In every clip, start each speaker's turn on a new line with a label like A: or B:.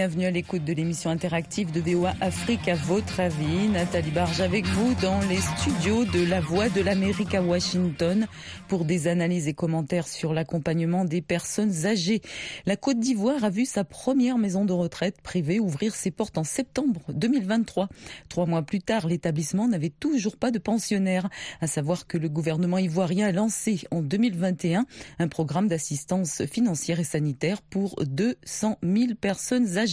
A: Bienvenue à l'écoute de l'émission interactive de VOA Afrique à votre avis. Nathalie Barge avec vous dans les studios de La Voix de l'Amérique à Washington pour des analyses et commentaires sur l'accompagnement des personnes âgées. La Côte d'Ivoire a vu sa première maison de retraite privée ouvrir ses portes en septembre 2023. Trois mois plus tard, l'établissement n'avait toujours pas de pensionnaires. À savoir que le gouvernement ivoirien a lancé en 2021 un programme d'assistance financière et sanitaire pour 200 000 personnes âgées.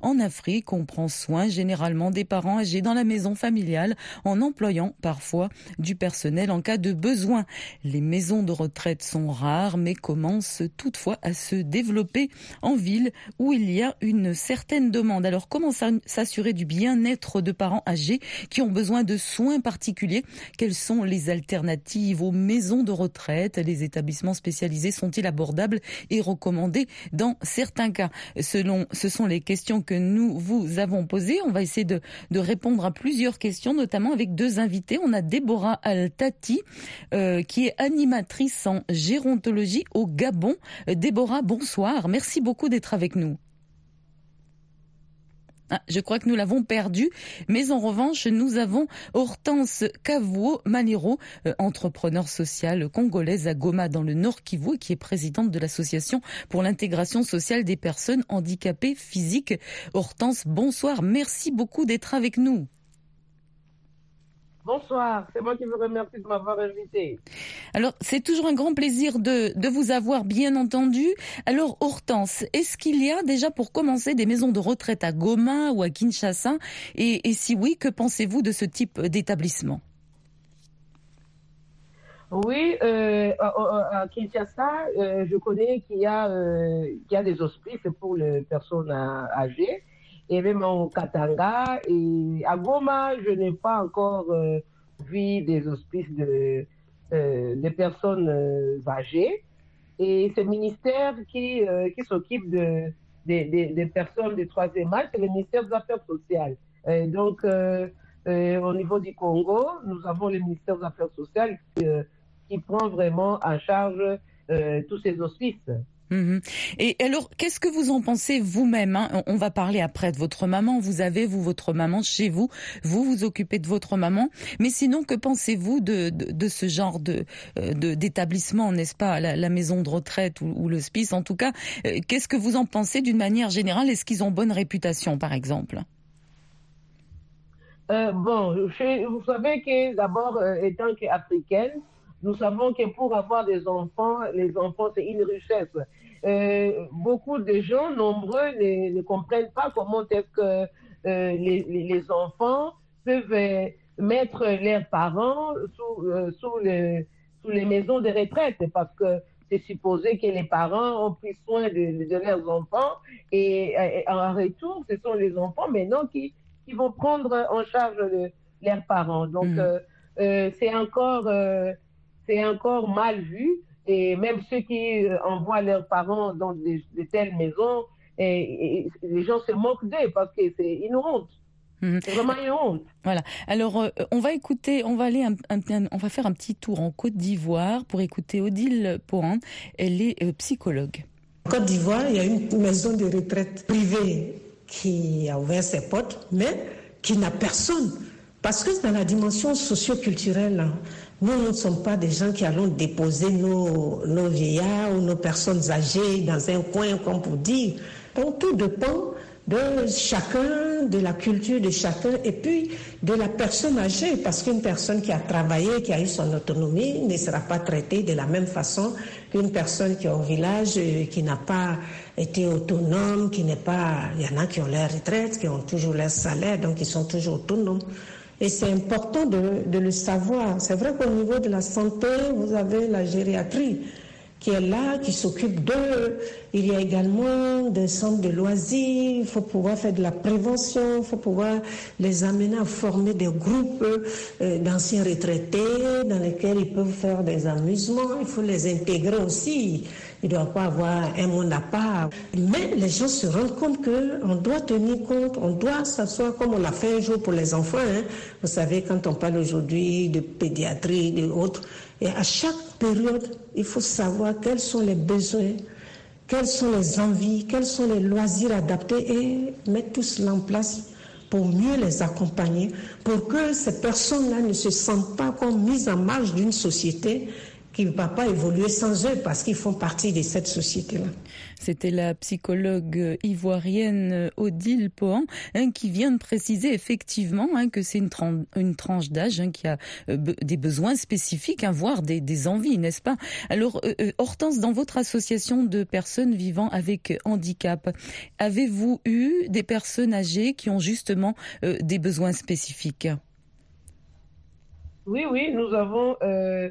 A: En Afrique, on prend soin généralement des parents âgés dans la maison familiale en employant parfois du personnel en cas de besoin. Les maisons de retraite sont rares mais commencent toutefois à se développer en ville où il y a une certaine demande. Alors comment s'assurer du bien-être de parents âgés qui ont besoin de soins particuliers? Quelles sont les alternatives aux maisons de retraite? Les établissements spécialisés sont-ils abordables et recommandés dans certains cas? Selon, ce sont les questions que nous vous avons posées. On va essayer de, répondre à plusieurs questions, notamment avec deux invités. On a Déborah Altati, euh, qui est animatrice en gérontologie au Gabon. Euh, Déborah, bonsoir. Merci beaucoup d'être avec nous. Ah, je crois que nous l'avons perdu, mais en revanche, nous avons Hortense Kavuo Manero, euh, entrepreneur sociale congolaise à Goma dans le Nord Kivu, qui est présidente de l'association pour l'intégration sociale des personnes handicapées physiques. Hortense, bonsoir, merci beaucoup d'être avec nous.
B: Bonsoir, c'est moi qui vous remercie de m'avoir invité.
A: Alors, c'est toujours un grand plaisir de, de, vous avoir, bien entendu. Alors, Hortense, est-ce qu'il y a déjà pour commencer des maisons de retraite à Goma ou à Kinshasa? Et, et si oui, que pensez-vous de ce type d'établissement?
B: Oui, euh, à, Kinshasa, euh, je connais qu'il y, euh, y, a des hospices pour les personnes âgées et même au Katanga. Et à Goma, je n'ai pas encore euh, vu des hospices de, euh, de personnes euh, âgées. Et ce ministère qui, s'occupe de, des personnes de troisième âge, c'est le ministère des Affaires sociales. donc, au niveau du Congo, nous avons le ministère des Affaires sociales qui prend vraiment en charge tous ces hospices.
A: Mhm. Et alors, qu'est-ce que vous en pensez vous-même hein? On va parler après de votre maman. Vous avez, vous, votre maman chez vous. Vous vous occupez de votre maman. Mais sinon, que pensez-vous de, de, ce genre de euh, d'établissement, n'est-ce pas? La, maison de retraite ou, le spice En tout cas, euh, qu'est-ce que vous en pensez d'une manière générale? Est-ce qu'ils ont bonne réputation, par exemple?
B: Euh, Bon, vous savez que d'abord, étant qu'africaine, nous savons que pour avoir des enfants, les enfants, c'est une richesse. Euh, beaucoup de gens nombreux ne, comprennent pas comment est-ce que euh, les, les, enfants peuvent euh, mettre leurs parents sous, sous, le, sous les maisons de retraite parce que c'est supposé que les parents ont pris soin de, de leurs enfants et, en retour, ce sont les enfants maintenant qui, qui vont prendre en charge leurs parents. Donc, mmh. c'est encore c'est encore mal vu. Et même ceux qui euh, envoient leurs parents dans de, telles maisons, et, les gens se moquent d'eux parce que c'est une honte. Mhm. C'est vraiment une honte.
A: Voilà. Alors, euh, on va écouter, on va aller, on va faire un petit tour en Côte d'Ivoire pour écouter Odile Pohan. Elle est euh, psychologue.
C: En Côte d'Ivoire, il y a une maison de retraite privée qui a ouvert ses portes, mais qui n'a personne. Parce que dans la dimension socio-culturelle, nous, ne sommes pas des gens qui allons déposer nos, nos vieillards ou nos personnes âgées dans un coin, comme pour dire. Donc tout dépend de chacun, de la culture de chacun et puis de la personne âgée, parce qu'une personne qui a travaillé, qui a eu son autonomie, ne sera pas traitée de la même façon qu'une personne qui est au village, euh, qui n'a pas été autonome, qui n'est pas... Il y en a qui ont leur retraite, qui ont toujours leur salaire, donc ils sont toujours autonomes. Et c'est important de, le savoir. C'est vrai qu'au niveau de la santé, vous avez la gériatrie qui est là, qui s'occupe d'eux. Il y a également des centres de loisirs. Il faut pouvoir faire de la prévention. Il faut pouvoir les amener à former des groupes euh, d'anciens retraités dans lesquels ils peuvent faire des amusements. Il faut les intégrer aussi. Il ne doit pas avoir un monde à part. Mais les gens se rendent compte qu'on doit tenir compte, on doit s'asseoir comme on l'a fait un jour pour les enfants. Hein. Vous savez, quand on parle aujourd'hui de pédiatrie, de autres, et à chaque période, il faut savoir quels sont les besoins quelles sont les envies, quels sont les loisirs adaptés et mettre tout cela en place pour mieux les accompagner, pour que ces personnes-là ne se sentent pas comme mises en marge d'une société qui ne va pas évoluer sans eux parce qu'ils font partie de cette société-là.
A: C'était la psychologue ivoirienne Odile Pohan hein, qui vient de préciser effectivement hein, que c'est une, une, tranche d'âge hein, qui a euh, des besoins spécifiques, voire des, des envies, n'est-ce pas? Alors, euh, euh, Hortense, dans votre association de personnes vivant avec handicap, avez-vous eu des personnes âgées qui ont justement des besoins spécifiques?
B: Oui, oui, nous avons euh,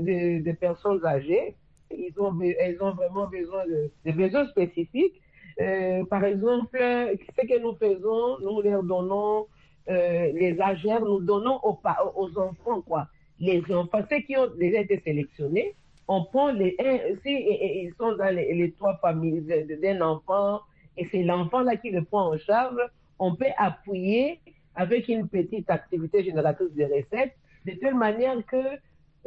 B: des, personnes âgées. Ils ont, elles ont vraiment besoin de, besoins spécifiques. Euh, par exemple, ce que nous faisons, nous leur donnons euh, les âgés, nous donnons aux, enfants, quoi. Les enfants, ceux qui ont déjà été sélectionnés, on prend les, si ils sont dans les, trois familles d'un enfant, et c'est l'enfant là qui le prend en charge, on peut appuyer avec une petite activité génératrice de recettes, de telle manière que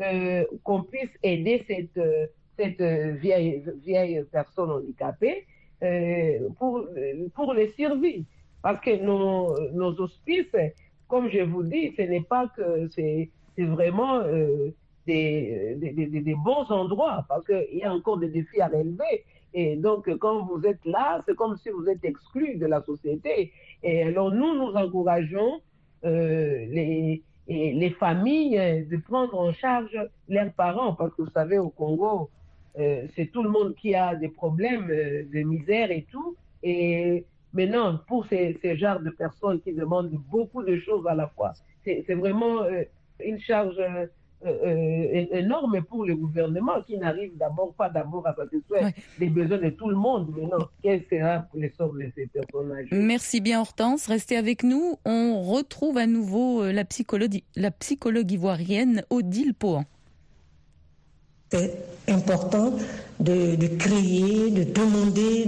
B: euh, qu'on puisse aider cette, euh, cette euh, vieille, vieille personne handicapée pour, pour les survie. Parce que nos, nos hospices, comme je vous dis, ce n'est pas que c'est vraiment des, des, bons endroits, parce qu'il y a encore des défis à relever. Et donc, quand vous êtes là, c'est comme si vous êtes exclu de la société. Et alors, nous, nous encourageons les, et les familles euh, de prendre en charge leurs parents, parce que vous savez, au Congo, euh, c'est tout le monde qui a des problèmes euh, de misère et tout. Et maintenant, pour ces, ces genres de personnes qui demandent beaucoup de choses à la fois, c'est vraiment une charge euh, euh, énorme pour le gouvernement qui n'arrive d'abord pas d'abord à satisfaire les besoins de tout le monde. Mais non, quel sera pour les sorts de ces personnages?
A: Merci bien Hortense, restez avec nous. On retrouve à nouveau euh, la psychologue, la psychologue ivoirienne Odile Pohan.
C: C'est important de, créer, de demander,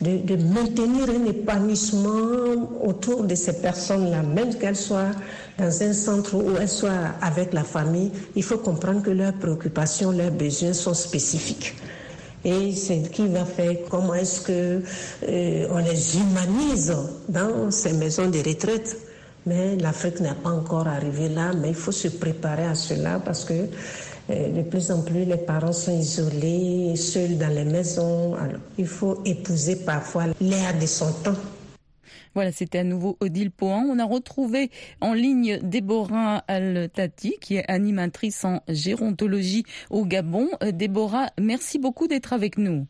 C: de, de, maintenir un épanouissement autour de ces personnes-là, même qu'elles soient dans un centre ou elles soient avec la famille. Il faut comprendre que leurs préoccupations, leurs besoins sont spécifiques. Et c'est ce qui va faire comment est-ce que euh, on les humanise dans ces maisons de retraite. Mais l'Afrique n'a pas encore arrivé là, mais il faut se préparer à cela parce que de plus en plus, les parents sont isolés, seuls dans les maisons. Alors, il faut épouser parfois l'air de son temps.
A: Voilà, c'était à nouveau Odile Pohan. On a retrouvé en ligne Déborah Al-Tati, qui est animatrice en gérontologie au Gabon. Euh, Déborah, merci beaucoup d'être avec nous.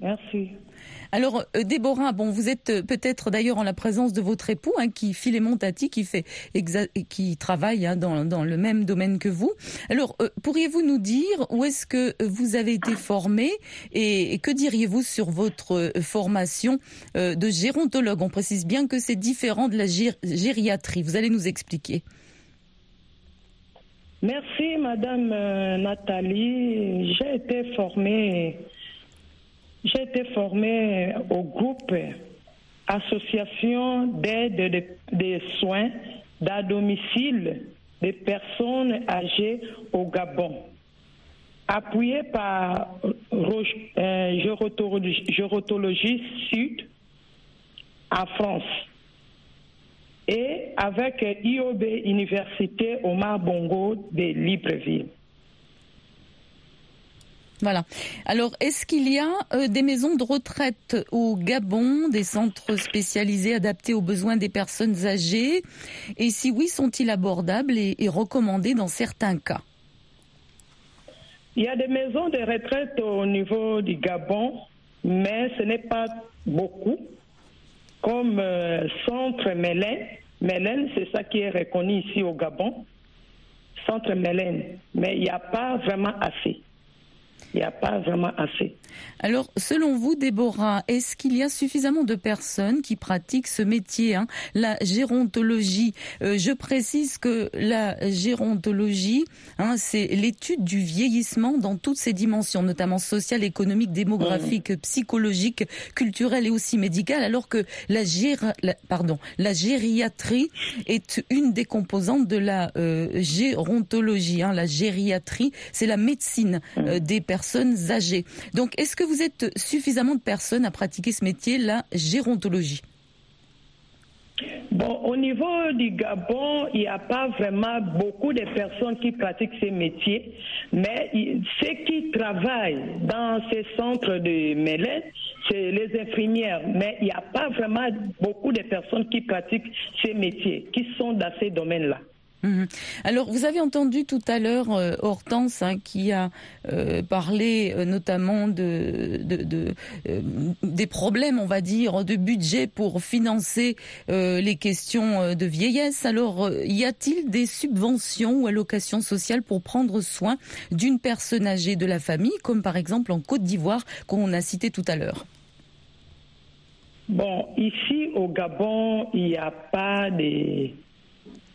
D: Merci.
A: Alors, euh, Déborah, bon, vous êtes euh, peut-être d'ailleurs en la présence de votre époux, hein, qui Philémon Tati, qui fait qui travaille hein, dans, dans, le même domaine que vous. Alors, euh, pourriez-vous nous dire où est-ce que vous avez été formé et, que diriez-vous sur votre formation de gérontologue? On précise bien que c'est différent de la gériatrie. Vous allez nous expliquer.
D: Merci, Madame Nathalie. J'ai été formée j'ai été formée au groupe Association d'aide des soins à domicile des personnes âgées au Gabon, appuyé par euh, Gérontologie Sud en France et avec IOB Université Omar Bongo de Libreville.
A: Voilà. Alors, est-ce qu'il y a euh, des maisons de retraite au Gabon, des centres spécialisés adaptés aux besoins des personnes âgées? Et si oui, sont-ils abordables et, recommandés dans certains cas?
D: Il y a des maisons de retraite au niveau du Gabon, mais ce n'est pas beaucoup. Comme euh, Centre Mélène. Mélène, c'est ça qui est reconnu ici au Gabon. Centre Mélène. Mais il n'y a pas vraiment assez il n'y a pas vraiment assez.
A: Alors, selon vous, Déborah, est-ce qu'il y a suffisamment de personnes qui pratiquent ce métier, hein, la gérontologie euh, Je précise que la gérontologie, hein, c'est l'étude du vieillissement dans toutes ses dimensions, notamment sociale, économique, démographique, mmh. psychologique, culturelle et aussi médicale, alors que la, pardon, la gériatrie est une des composantes de la euh, gérontologie. Hein, la gériatrie, c'est la médecine euh, des personnes Donc, est-ce que vous êtes suffisamment de personnes à pratiquer ce métier, la gérontologie?
D: Bon, au niveau du Gabon, il n'y a pas vraiment beaucoup de personnes qui pratiquent ces métiers, mais ceux qui travaillent dans ces centres de mêlée, c'est les infirmières, mais il n'y a pas vraiment beaucoup de personnes qui pratiquent ces métiers, qui sont dans ces domaines-là.
A: Mhm. Alors, vous avez entendu tout à l'heure euh, Hortense hein, qui a euh, parlé euh, notamment de, des problèmes, on va dire, de budget pour financer les questions de vieillesse. Alors, y a-t-il des subventions ou allocations sociales pour prendre soin d'une personne âgée de la famille, comme par exemple en Côte d'Ivoire qu'on a cité tout à l'heure?
D: Bon, ici au Gabon, il n'y a pas de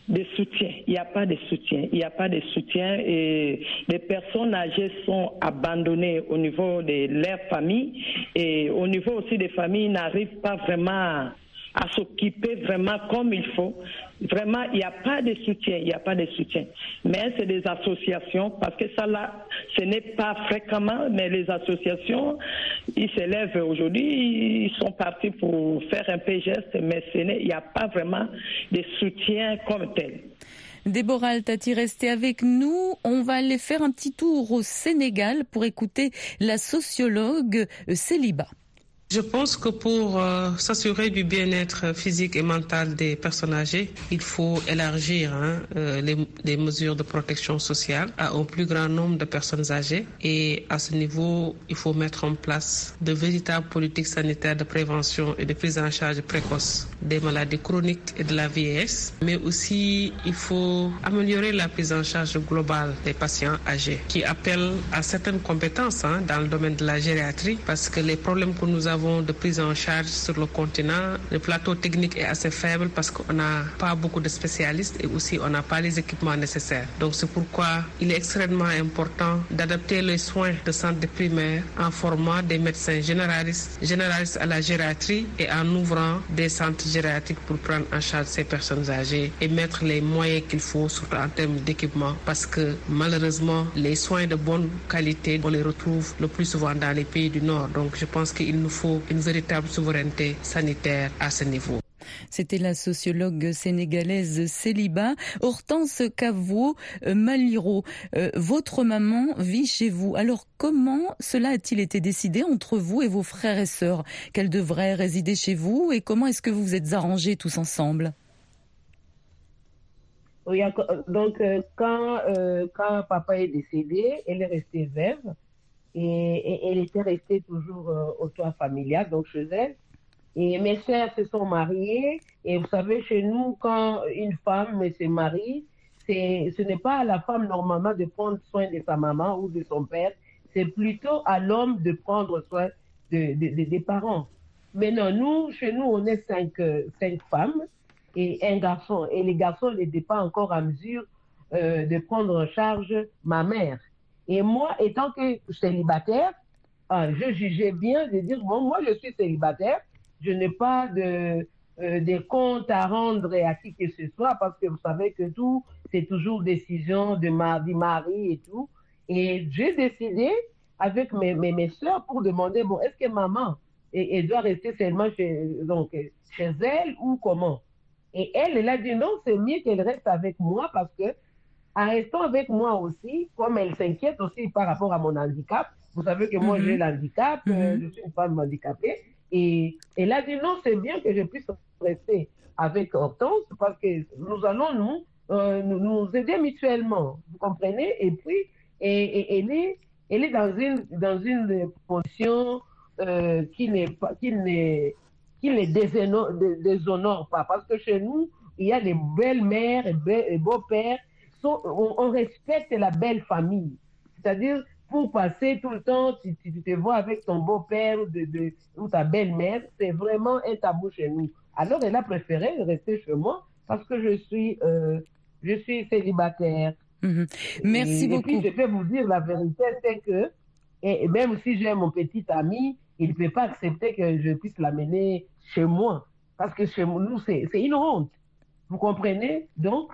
D: de soutien. Il n'y a pas de soutien. Il n'y a pas de soutien et les personnes âgées sont abandonnées au niveau de leur famille et au niveau aussi des familles n'arrivent pas vraiment à s'occuper vraiment comme il faut. Vraiment, il n'y a pas de soutien, il n'y a pas de soutien. Mais c'est des associations, parce que ça là, ce n'est pas fréquemment, mais les associations, ils s'élèvent aujourd'hui, ils sont partis pour faire un peu geste, mais il n'y a pas vraiment de soutien comme tel.
A: Déborah Altati, restez avec nous. On va aller faire un petit tour au Sénégal pour écouter la sociologue Céliba.
E: Je pense que pour euh, s'assurer du bien-être physique et mental des personnes âgées, il faut élargir hein, euh, les, mesures de protection sociale à un plus grand nombre de personnes âgées. Et à ce niveau, il faut mettre en place de véritables politiques sanitaires de prévention et de prise en charge précoce des maladies chroniques et de la vieillesse. Mais aussi, il faut améliorer la prise en charge globale des patients âgés qui appellent à certaines compétences hein, dans le domaine de la gériatrie parce que les problèmes que nous avons de prise en charge sur le continent. Le plateau technique est assez faible parce qu'on n'a pas beaucoup de spécialistes et aussi on n'a pas les équipements nécessaires. Donc c'est pourquoi il est extrêmement important d'adapter les soins de santé primaire en formant des médecins généralistes, généralistes à la gériatrie et en ouvrant des centres gériatriques pour prendre en charge ces personnes âgées et mettre les moyens qu'il faut, surtout en termes d'équipement, parce que malheureusement, les soins de bonne qualité, on les retrouve le plus souvent dans les pays du Nord. Donc je pense qu'il nous faut une véritable souveraineté sanitaire à ce niveau.
A: C'était la sociologue sénégalaise Céliba. Hortense Cavou euh, Maliro, euh, votre maman vit chez vous. Alors comment cela a-t-il été décidé entre vous et vos frères et sœurs? Qu'elle devrait résider chez vous et comment est-ce que vous vous êtes arrangés tous ensemble?
B: Donc quand, quand papa est décédé, elle est restée veuve et, elle était restée toujours euh, au toit familial, donc chez elle. Et mes sœurs se sont mariées. Et vous savez, chez nous, quand une femme se marie, ce n'est pas à la femme normalement de prendre soin de sa maman ou de son père, c'est plutôt à l'homme de prendre soin de, des parents. Mais non, nous, chez nous, on est cinq, cinq femmes et un garçon. Et les garçons n'étaient pas encore à mesure euh, de prendre en charge ma mère. Et moi, étant célibataire, ah, je jugeais bien de dire, bon, moi, je suis célibataire, je n'ai pas de, euh, des comptes à rendre à qui que ce soit, parce que vous savez que tout, c'est toujours décision de ma, du mari et tout. Et j'ai décidé avec mes, mes, mes soeurs pour demander, bon, est-ce que maman, elle, doit rester seulement chez, donc, chez elle ou comment? Et elle, elle a dit non, c'est mieux qu'elle reste avec moi parce que en restant avec moi aussi, comme elle s'inquiète aussi par rapport à mon handicap. Vous savez que moi, j'ai mhm. l'handicap, euh, mhm. je suis une femme handicapée. Et elle a dit non, c'est bien que je puisse rester avec Hortense parce que nous allons nous, euh, nous, aider mutuellement. Vous comprenez? Et puis, et, elle, est, elle est dans une, dans une position euh, qui n'est pas, qui n'est, qui ne déshonore, déshonore pas. Parce que chez nous, il y a des belles-mères et beaux-pères on, respecte la belle famille. C'est-à-dire, pour passer tout le temps, si, tu te vois avec ton beau-père ou, ta belle-mère, c'est vraiment un tabou chez nous. Alors, elle a préféré rester chez moi parce que je suis, euh, je suis célibataire.
A: Mhm. Merci beaucoup.
B: Et puis, je peux vous dire la vérité, c'est que, et même si j'ai mon petit ami, il ne peut pas accepter que je puisse l'amener chez moi. Parce que chez nous, c'est une honte. Vous comprenez? Donc,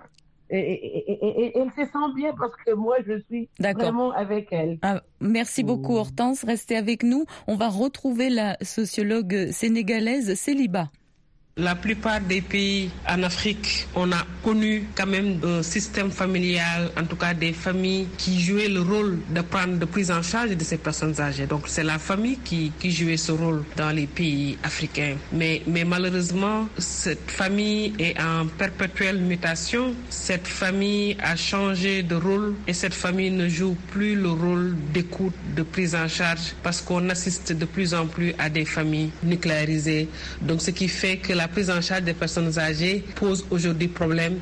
B: et, elle se sent bien parce que moi, je suis vraiment avec elle.
A: Ah, merci beaucoup, Hortense. Restez avec nous. On va retrouver la sociologue sénégalaise Céliba.
E: La plupart des pays en Afrique, on a connu quand même un système familial, en tout cas des familles qui jouaient le rôle de prendre de prise en charge de ces personnes âgées. Donc c'est la famille qui, qui jouait ce rôle dans les pays africains. Mais, mais malheureusement, cette famille est en perpétuelle mutation. Cette famille a changé de rôle et cette famille ne joue plus le rôle d'écoute, de prise en charge parce qu'on assiste de plus en plus à des familles nucléarisées. Donc ce qui fait que la prise en charge des personnes âgées pose aujourd'hui problème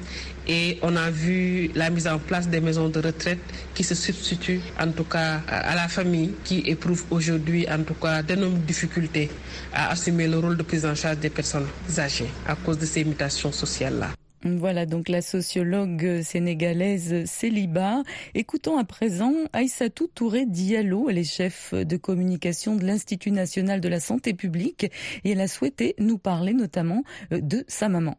E: et on a vu la mise en place des maisons de retraite qui se substituent en tout cas à la famille qui éprouve aujourd'hui en tout cas d'énormes difficultés à assumer le rôle de prise en charge des personnes âgées à cause de ces mutations sociales-là.
A: Voilà donc la sociologue sénégalaise Céliba. Écoutons à présent Aïssatou Touré Diallo, elle est chef de communication de l'Institut national de la santé publique et elle a souhaité nous parler notamment euh, de sa maman.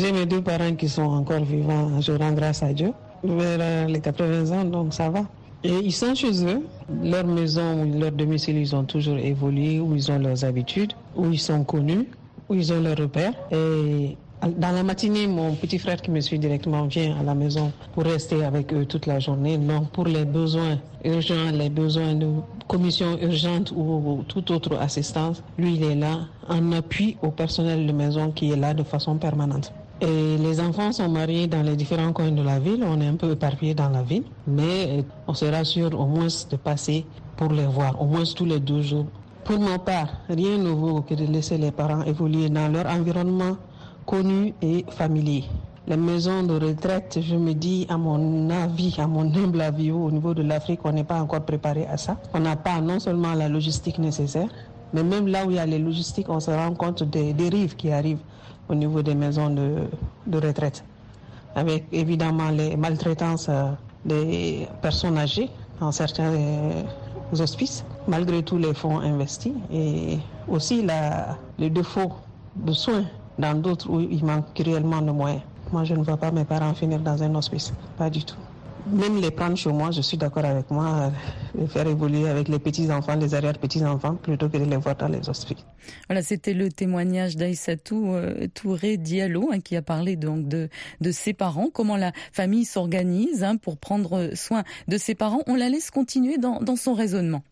F: J'ai mes deux parents qui sont encore vivants, je rends grâce à Dieu, vers les 80 ans, donc ça va. Et ils sont chez eux, leur maison leur domicile, ils ont toujours évolué, où ils ont leurs habitudes, où ils sont connus, où ils ont leurs repères. Et dans la matinée, mon petit frère qui me suit directement vient à la maison pour rester avec eux toute la journée. Non, pour les besoins urgents, les besoins de commission urgente ou toute autre assistance, lui, il est là en appui au personnel de maison qui est là de façon permanente. Et les enfants sont mariés dans les différents coins de la ville. On est un peu éparpillés dans la ville, mais on se rassure au moins de passer pour les voir, au moins tous les deux jours. Pour ma part, rien ne vaut que de laisser les parents évoluer dans leur environnement connu et familier. Les maisons de retraite, je me dis, à mon avis, à mon humble avis, au niveau de l'Afrique, on n'est pas encore préparé à ça. On n'a pas non seulement la logistique nécessaire, mais même là où il y a les logistiques, on se rend compte des dérives qui arrivent au niveau des maisons de, de retraite. Avec évidemment les maltraitances euh, des personnes âgées dans certains euh, hospices, malgré tous les fonds investis, et aussi la, le défaut de soins dans d'autres où il manque réellement de moyens. Moi, je ne vois pas mes parents finir dans un hospice, pas du tout. Même les prendre chez moi, je suis d'accord avec moi, de faire évoluer avec les petits-enfants, les arrière-petits-enfants, plutôt que de les voir dans les hospices.
A: Voilà, c'était le témoignage d'Aïssatou euh, Touré Diallo, hein, qui a parlé donc de, de ses parents, comment la famille s'organise hein, pour prendre soin de ses parents. On la laisse continuer dans, dans son raisonnement.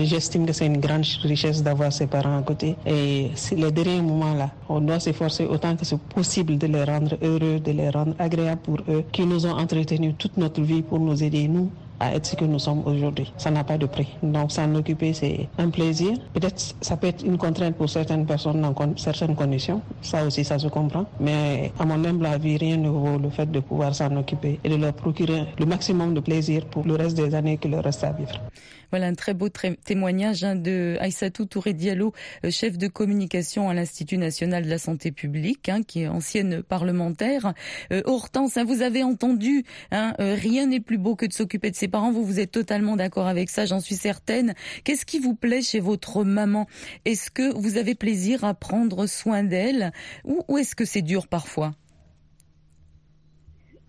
F: J'estime que c'est une grande richesse d'avoir ses parents à côté. Et les derniers moments-là, on doit s'efforcer autant que c'est possible de les rendre heureux, de les rendre agréables pour eux, qui nous ont entretenus toute notre vie pour nous aider, nous, à être ce que nous sommes aujourd'hui. Ça n'a pas de prix. Donc s'en occuper, c'est un plaisir. Peut-être ça peut être une contrainte pour certaines personnes dans certaines conditions. Ça aussi, ça se comprend. Mais à mon humble avis, rien ne vaut le fait de pouvoir s'en occuper et de leur procurer le maximum de plaisir pour le reste des années qu'il leur reste à vivre.
A: Voilà un très beau témoignage hein, de Aïssatou Touré Diallo, euh, chef de communication à l'Institut national de la santé publique, hein, qui est ancienne parlementaire. Euh, Hortense, hein, vous avez entendu, euh, rien n'est plus beau que de s'occuper de ses parents. Vous vous êtes totalement d'accord avec ça, j'en suis certaine. Qu'est-ce qui vous plaît chez votre maman? Est-ce que vous avez plaisir à prendre soin d'elle ou, est-ce que c'est dur parfois?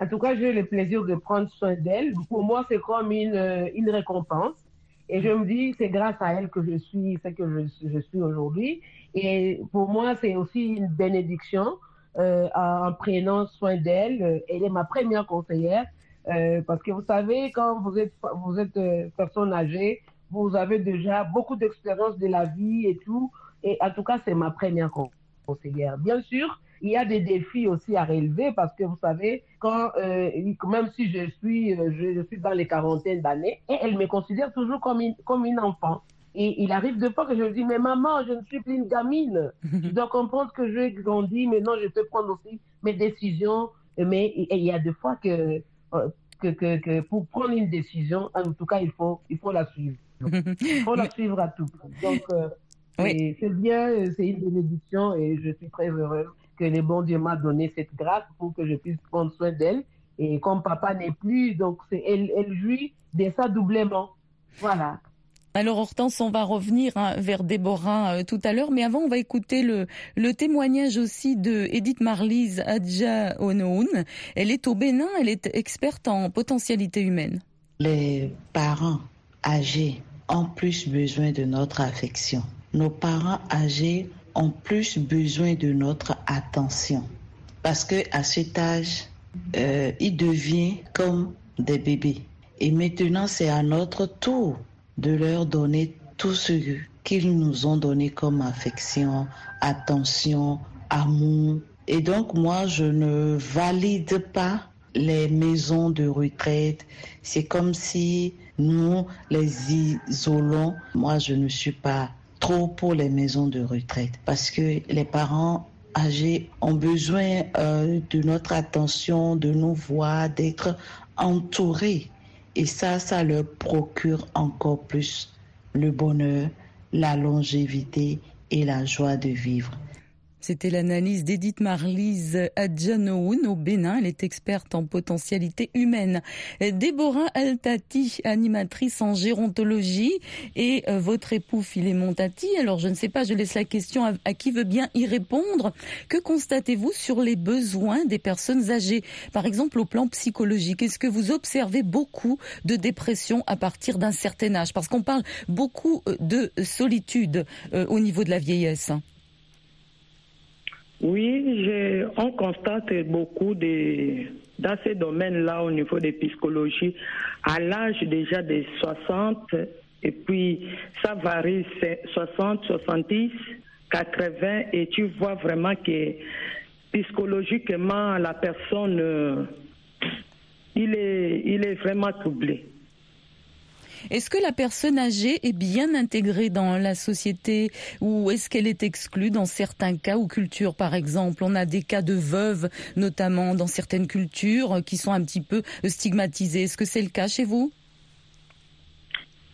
B: En tout cas, j'ai le plaisir de prendre soin d'elle. Pour moi, c'est comme une récompense. Et je me dis, c'est grâce à elle que je suis ce que je, suis aujourd'hui. Et pour moi, c'est aussi une bénédiction euh, en prenant soin d'elle. Elle est ma première conseillère. Euh, parce que vous savez, quand vous êtes, vous êtes euh, personne âgée, vous avez déjà beaucoup d'expérience de la vie et tout. Et en tout cas, c'est ma première conseillère. Bien sûr, il y a des défis aussi à relever parce que vous savez, quand euh, même si je suis, euh, je, suis dans les quarantaines d'années, et elle me considère toujours comme une, comme une enfant. Et il arrive de fois que je dis, mais maman, je ne suis plus une gamine. tu dois comprendre que j'ai grandi, maintenant je peux prendre aussi mes décisions. Mais il y a des fois que, euh, que, que, que, pour prendre une décision, en tout cas, il faut, il faut la suivre. Il faut la suivre à tout. Donc, oui. c'est bien, c'est une bénédiction et je suis très heureuse que le bon Dieu m'a donné cette grâce pour que je puisse prendre soin d'elle. Et comme papa n'est plus, donc elle, elle jouit de ça doublement. Voilà.
A: Alors Hortense, on va revenir hein, vers Déborah euh, tout à l'heure, mais avant on va écouter le, le témoignage aussi de Edith Marlise Adja Onoun. Elle est au Bénin, elle est experte en potentialité humaine.
G: Les parents âgés ont plus besoin de notre affection. Nos parents âgés ont plus besoin de notre attention parce que à cet âge, euh, ils deviennent comme des bébés. Et maintenant, c'est à notre tour de leur donner tout ce qu'ils nous ont donné comme affection, attention, amour. Et donc, moi, je ne valide pas les maisons de retraite. C'est comme si nous les isolons. Moi, je ne suis pas trop pour les maisons de retraite parce que les parents âgés ont besoin euh, de notre attention, de nous voir, d'être entourés. Et ça, ça leur procure encore plus le bonheur, la longévité et la joie de vivre.
A: C'était l'analyse d'Edith Marlise Adjanoun au Bénin. Elle est experte en potentialité humaine. Déborah Altati, animatrice en gérontologie, et euh, votre époux Philémon Tati. Alors, je ne sais pas, je laisse la question à, qui veut bien y répondre. Que constatez-vous sur les besoins des personnes âgées? Par exemple, au plan psychologique, est-ce que vous observez beaucoup de dépression à partir d'un certain âge? Parce qu'on parle beaucoup euh, de solitude euh, au niveau de la vieillesse.
D: Oui, on constate beaucoup de, dans ces domaines-là au niveau des psychologies, à l'âge déjà des 60, et puis ça varie, 60, 70, 80, et tu vois vraiment que psychologiquement, la personne, il, est, il est vraiment troublé.
A: Est-ce que la personne âgée est bien intégrée dans la société ou est-ce qu'elle est exclue dans certains cas ou cultures? Par exemple, on a des cas de veuves, notamment dans certaines cultures, qui sont un petit peu stigmatisées. Est-ce que c'est le cas chez vous?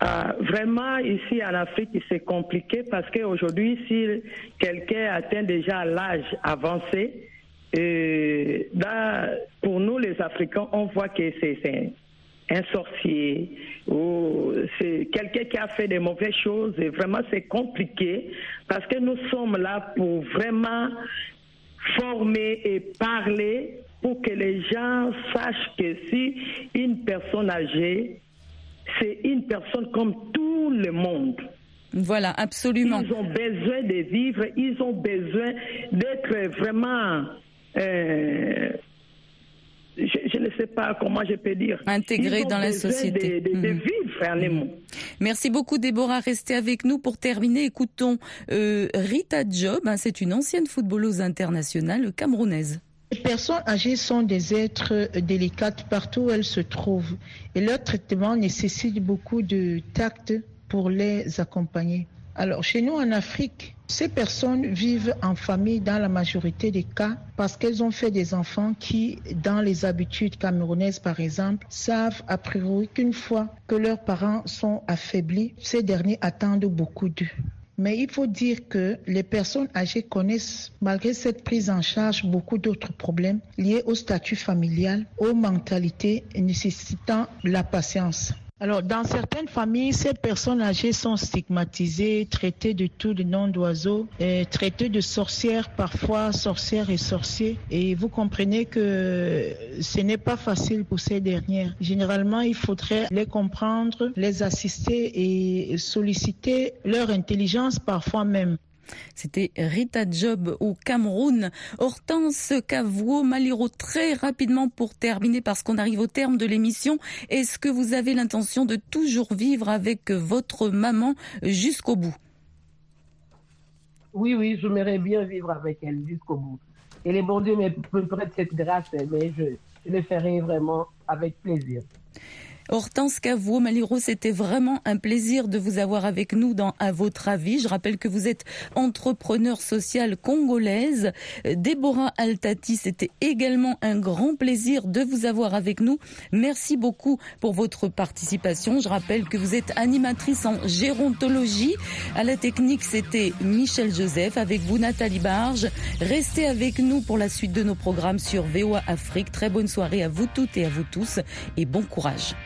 D: Euh, vraiment, ici en Afrique, c'est compliqué parce qu'aujourd'hui, si quelqu'un atteint déjà l'âge avancé, euh, pour nous les Africains, on voit que c'est un sorcier ou c'est quelqu'un qui a fait des mauvaises choses et vraiment c'est compliqué parce que nous sommes là pour vraiment former et parler pour que les gens sachent que si une personne âgée, c'est une personne comme tout le monde.
A: Voilà, absolument.
D: Ils ont besoin de vivre, ils ont besoin d'être vraiment euh, ne sais pas comment je peux dire.
A: Intégré dans la société.
D: De, de, mhm. vivre,
A: Merci beaucoup, Déborah. Restez avec nous pour terminer. Écoutons euh, Rita Job. Hein, c'est une ancienne footballeuse internationale camerounaise.
H: Les personnes âgées sont des êtres délicats partout où elles se trouvent et leur traitement nécessite beaucoup de tact pour les accompagner. Alors, chez nous en Afrique, ces personnes vivent en famille dans la majorité des cas parce qu'elles ont fait des enfants qui, dans les habitudes camerounaises par exemple, savent a priori qu'une fois que leurs parents sont affaiblis, ces derniers attendent beaucoup d'eux. Mais il faut dire que les personnes âgées connaissent, malgré cette prise en charge, beaucoup d'autres problèmes liés au statut familial, aux mentalités nécessitant la patience. Alors, dans certaines familles, ces personnes âgées sont stigmatisées, traitées de tous les noms d'oiseaux, traitées de sorcières, parfois sorcières et sorciers. Et vous comprenez que ce n'est pas facile pour ces dernières. Généralement, il faudrait les comprendre, les assister et solliciter leur intelligence parfois même.
A: C'était Rita Job au Cameroun. Hortense Cavouo Maliro, très rapidement pour terminer parce qu'on arrive au terme de l'émission. Est-ce que vous avez l'intention de toujours vivre avec votre maman jusqu'au bout?
B: Oui, oui, j'aimerais bien vivre avec elle jusqu'au bout. Et les bons dieux me prêtent cette grâce, mais je, je le ferai vraiment avec plaisir.
A: Hortense Cavouo Maliro, c'était vraiment un plaisir de vous avoir avec nous dans À votre avis. Je rappelle que vous êtes entrepreneur social congolaise. Déborah Altati, c'était également un grand plaisir de vous avoir avec nous. Merci beaucoup pour votre participation. Je rappelle que vous êtes animatrice en gérontologie. À la technique, c'était Michel Joseph. Avec vous, Nathalie Barge. Restez avec nous pour la suite de nos programmes sur VOA Afrique. Très bonne soirée à vous toutes et à vous tous et bon courage.